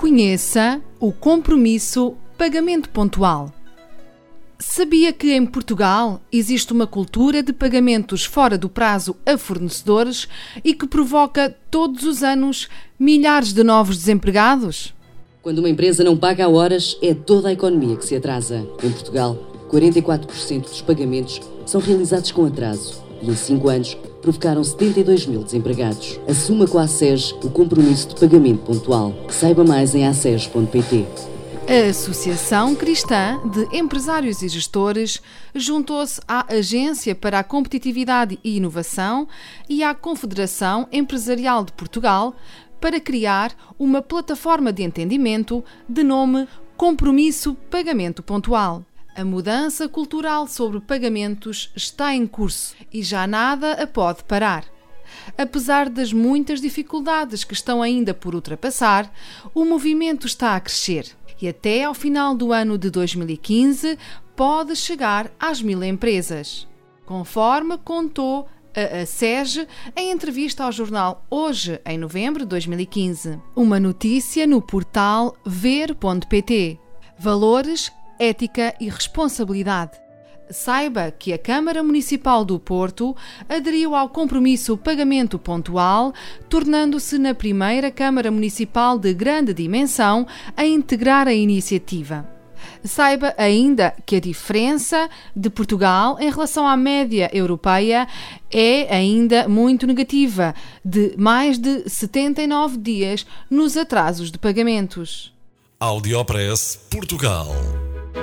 Conheça o compromisso pagamento pontual. Sabia que em Portugal existe uma cultura de pagamentos fora do prazo a fornecedores e que provoca todos os anos milhares de novos desempregados? Quando uma empresa não paga a horas, é toda a economia que se atrasa. Em Portugal, 44% dos pagamentos são realizados com atraso e em 5 anos provocaram 72 mil desempregados. Assuma com a ASES o compromisso de pagamento pontual. Saiba mais em ases.pt. A Associação Cristã de Empresários e Gestores juntou-se à Agência para a Competitividade e Inovação e à Confederação Empresarial de Portugal para criar uma plataforma de entendimento de nome Compromisso Pagamento Pontual. A mudança cultural sobre pagamentos está em curso e já nada a pode parar. Apesar das muitas dificuldades que estão ainda por ultrapassar, o movimento está a crescer e até ao final do ano de 2015 pode chegar às mil empresas. Conforme contou a SEG em entrevista ao jornal Hoje, em novembro de 2015. Uma notícia no portal ver.pt. Valores ética e responsabilidade. Saiba que a Câmara Municipal do Porto aderiu ao compromisso pagamento pontual, tornando-se na primeira Câmara Municipal de grande dimensão a integrar a iniciativa. Saiba ainda que a diferença de Portugal em relação à média europeia é ainda muito negativa, de mais de 79 dias nos atrasos de pagamentos. Audiopress Portugal.